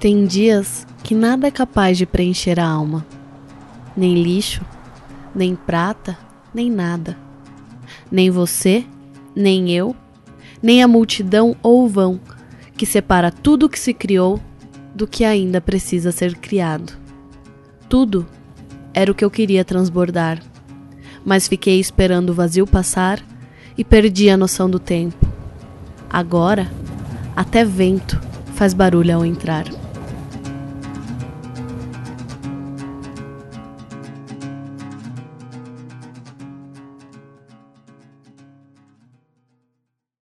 Tem dias que nada é capaz de preencher a alma, nem lixo, nem prata, nem nada. Nem você, nem eu, nem a multidão ou vão que separa tudo o que se criou do que ainda precisa ser criado. Tudo era o que eu queria transbordar, mas fiquei esperando o vazio passar e perdi a noção do tempo. Agora, até vento faz barulho ao entrar.